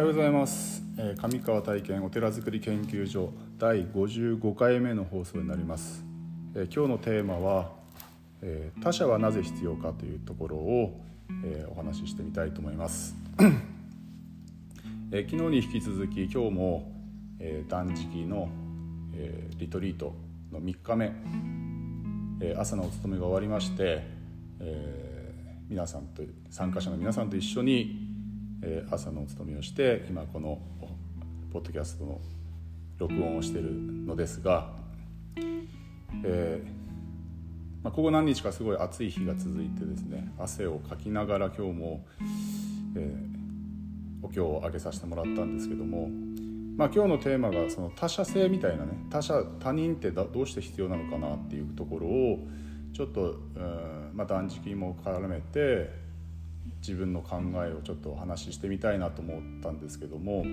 おはようございます、えー上川体験お寺づくり研究所第55回目の放送になります、えー今日のテーマは、えー他者はなぜ必要かというところを、えお話ししてみたいと思います、え昨日に引き続き今日も、え断食の、えリトリートの3日目、え朝のお勤めが終わりまして、え皆さんと参加者の皆さんと一緒に、え朝のお勤めをして今このポッドキャストの録音をしているのですが、えーまあ、ここ何日かすごい暑い日が続いてですね汗をかきながら今日も、えーお経をあげさせてもらったんですけども、まあ、今日のテーマがその他者性みたいなね他者他人ってどうして必要なのかなっていうところをちょっと、うんまあ、断食も絡めて自分の考えをちょっとお話ししてみたいなと思ったんですけども、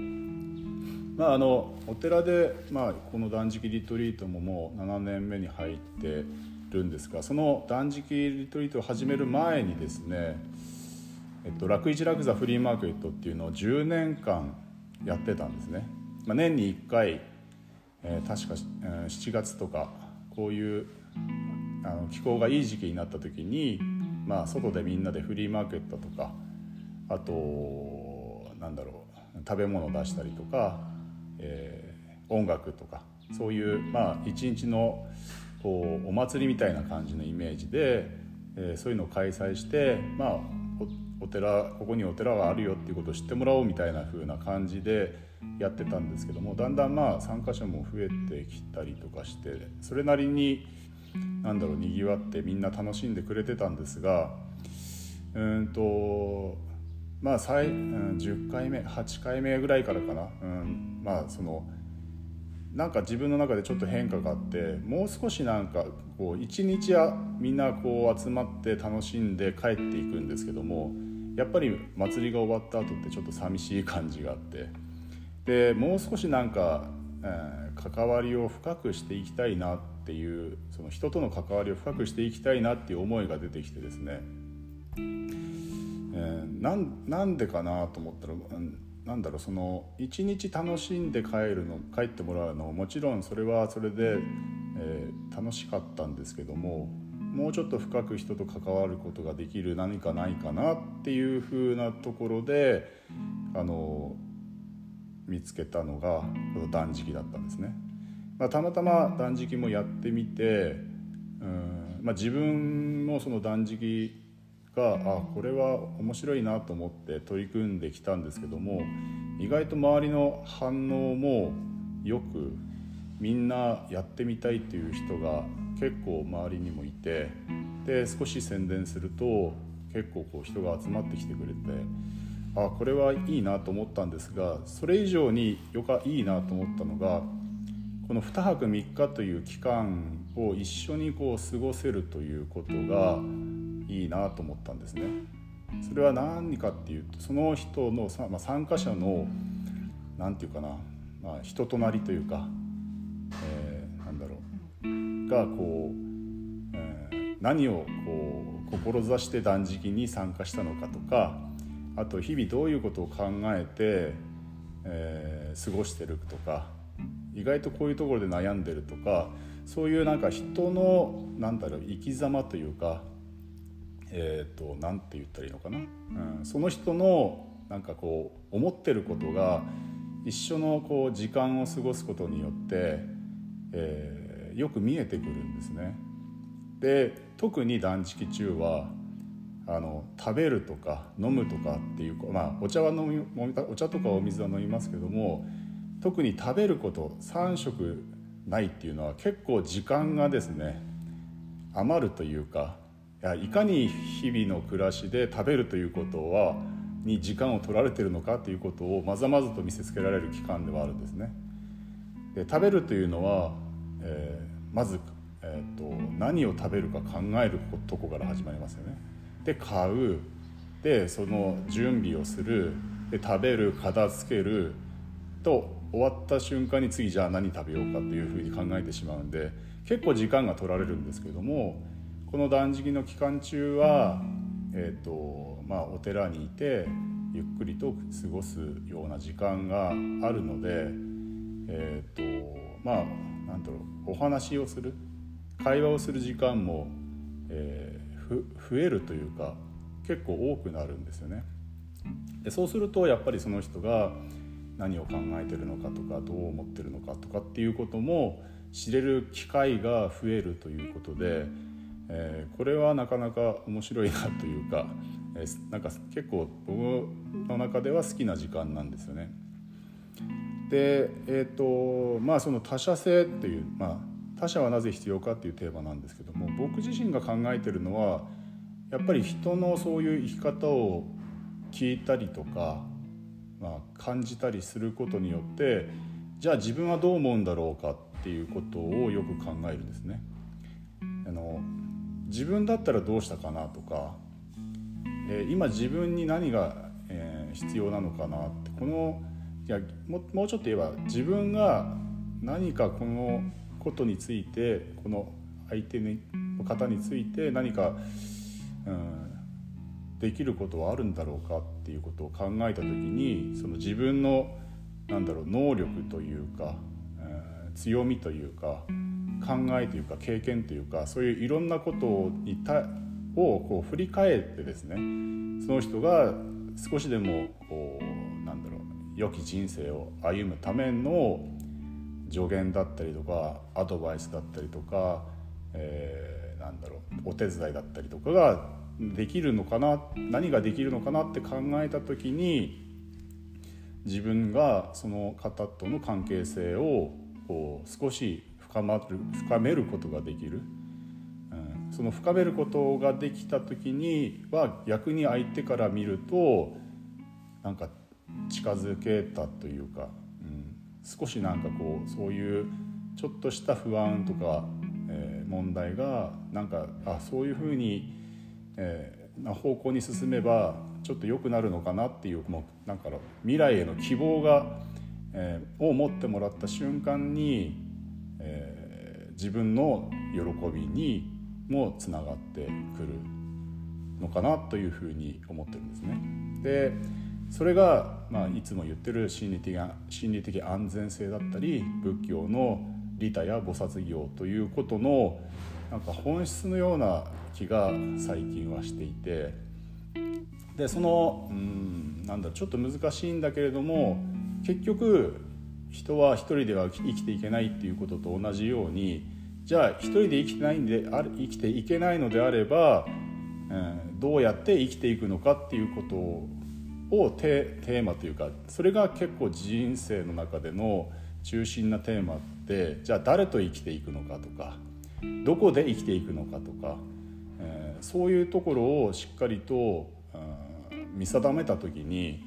まあ、あのお寺で、まあ、この断食リトリートももう7年目に入ってるんですがその断食リトリートを始める前にですねえっと、楽市楽座フリーマーケットっていうのを10年間やってたんですね、まあ、年に1回、えー確か、えー7月とかこういうあの気候がいい時期になった時に、まあ、外でみんなでフリーマーケットとかあとなんだろう食べ物を出したりとか、えー音楽とかそういう、まあ、一日のこうお祭りみたいな感じのイメージで、えーそういうのを開催して、まあ、おお寺ここにお寺があるよっていうことを知ってもらおうみたいな風な感じでやってたんですけどもだんだんまあ参加者も増えてきたりとかしてそれなりになんだろうにぎわってみんな楽しんでくれてたんですがうんとまあ最、うん、10回目8回目ぐらいからかな、うん、まあそのなんか自分の中でちょっと変化があってもう少しなんかこう一日はみんなこう集まって楽しんで帰っていくんですけどもやっぱり祭りが終わった後ってちょっと寂しい感じがあって。でもう少しなんか、えー関わりを深くしていきたいなってていうその人との関わりを深くしていきたいなっていう思いが出てきてですね、えーなんでかなと思ったら、うんなんだろうその一日楽しんで帰るの帰ってもらうのももちろんそれはそれで、えー楽しかったんですけどももうちょっと深く人と関わることができる何かないかなっていう風なところであの見つけたのがこの断食だったんですね。まあ、たまたま断食もやってみてうん、まあ、自分もその断食があこれは面白いなと思って取り組んできたんですけども意外と周りの反応もよくみんなやってみたいっていう人が結構周りにもいてで少し宣伝すると結構こう人が集まってきてくれてあこれはいいなと思ったんですがそれ以上によかいいなと思ったのがこの2泊3日という期間を一緒にこう過ごせるということがいいなと思ったんですね。それは何かっていうとその人の、まあ、参加者の何て言うかな、まあ、人となりというか、えーなんだろうがこう、えー何をこう志して断食に参加したのかとかあと日々どういうことを考えて、えー過ごしてるとか意外とこういうところで悩んでるとかそういうなんか人のなんだろう生き様というかえー、となんて言ったらいいのかな、うん、その人のなんかこう思ってることが一緒のこう時間を過ごすことによって、えーよく見えてくるんですね。で特に断食中はあの食べるとか飲むとかっていうまあお茶は飲みお茶とかお水は飲みますけども特に食べること3食ないっていうのは結構時間がですね余るというかいやいかに日々の暮らしで食べるということはに時間を取られてるのかということをまざまざと見せつけられる期間ではあるんですね。で食べるというのは、えーまず、えー、と何を食べるか考えるとこから始まりますよね。で買うでその準備をするで食べる片付けると終わった瞬間に次じゃあ何食べようかというふうに考えてしまうんで結構時間が取られるんですけどもこの断食の期間中は、えーとまあ、お寺にいてゆっくりと過ごすような時間があるのでえ、ー、とまあなんだろうお話をする会話をする時間も、えー、増えるというか結構多くなるんですよね。でそうするとやっぱりその人が何を考えてるのかとかどう思ってるのかとかっていうことも知れる機会が増えるということで、えー、これはなかなか面白いなというか、えー、なんか結構僕の中では好きな時間なんですよね。でえっ、ー、とまあその他者性っていう、まあ、他者はなぜ必要かっていうテーマなんですけども僕自身が考えてるのはやっぱり人のそういう生き方を聞いたりとか、まあ、感じたりすることによってじゃあ自分はどう思うんだろうかっていうことをよく考えるんですね。あの自分だったらどうしたかなとか、えー、今自分に何が、えー、必要なのかなってこのいやももうちょっと言えば自分が何かこのことについてこの相手の方について何か、うん、できることはあるんだろうかっていうことを考えた時にその自分のなんだろう能力というか、うん、強みというか考えというか経験というかそういういろんなことにたをこう振り返ってですねその人が少しでもこうなんだろう良き人生を歩むための助言だったりとかアドバイスだったりとか、えー、なんだろうお手伝いだったりとかができるのかな何ができるのかなって考えた時に自分がその方との関係性をこう少し深まる深めることができる、うん、その深めることができた時には逆に相手から見るとなんか近づけたというかうん。少しなんかこうそういうちょっとした不安とか、えー、問題がなんかあそういうふうに、えー、な方向に進めばちょっと良くなるのかなっていうもうなんか未来への希望が、えー、を持ってもらった瞬間に、えー、自分の喜びにもつながってくるのかなというふうに思ってるんですね。でそれが、まあ、いつも言ってる心理的心理的安全性だったり仏教の利他や菩薩業ということのなんか本質のような気が最近はしていてでそのうんなんだちょっと難しいんだけれども結局人は一人では生きていけないっていうことと同じようにじゃあ一人で生きてないんであ生きていけないのであれば、うん、どうやって生きていくのかっていうことををテーマというかそれが結構人生の中での中心なテーマってじゃあ誰と生きていくのかとかどこで生きていくのかとか、えー、そういうところをしっかりと見定めた時に、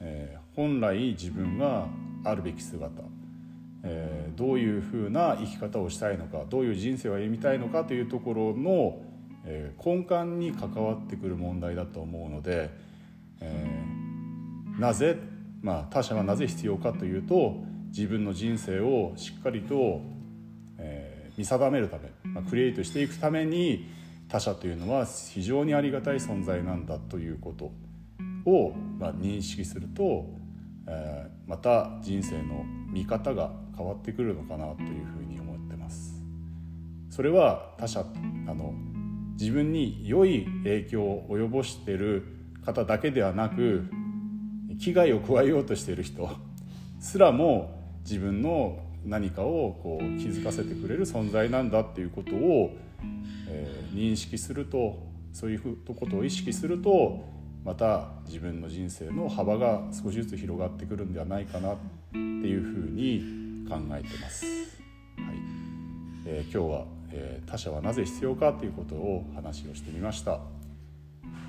えー、本来自分があるべき姿、えー、どういうふうな生き方をしたいのかどういう人生を歩みたいのかというところの、え、根幹に関わってくる問題だと思うので、えなぜ、まあ、他者はなぜ必要かというと自分の人生をしっかりと、見定めるため、まあ、クリエイトしていくために他者というのは非常にありがたい存在なんだということを、まあ、認識すると、えー、また人生の見方が変わってくるのかなというふうに思ってます。それは他者あの自分に良い影響を及ぼしている方だけではなく危害を加えようとしている人すらも自分の何かをこう気づかせてくれる存在なんだっていうことを、えー、認識するとそういうことを意識するとまた自分の人生の幅が少しずつ広がってくるんではないかなっていうふうに考えてます。はいえー、今日は、えー、他者はなぜ必要かということを話をしてみました。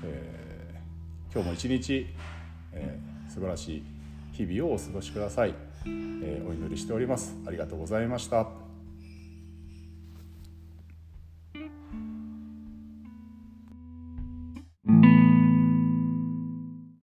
えー、今日も一日、えー素晴らしい日々をお過ごしください、えー、お祈りしております。ありがとうございました。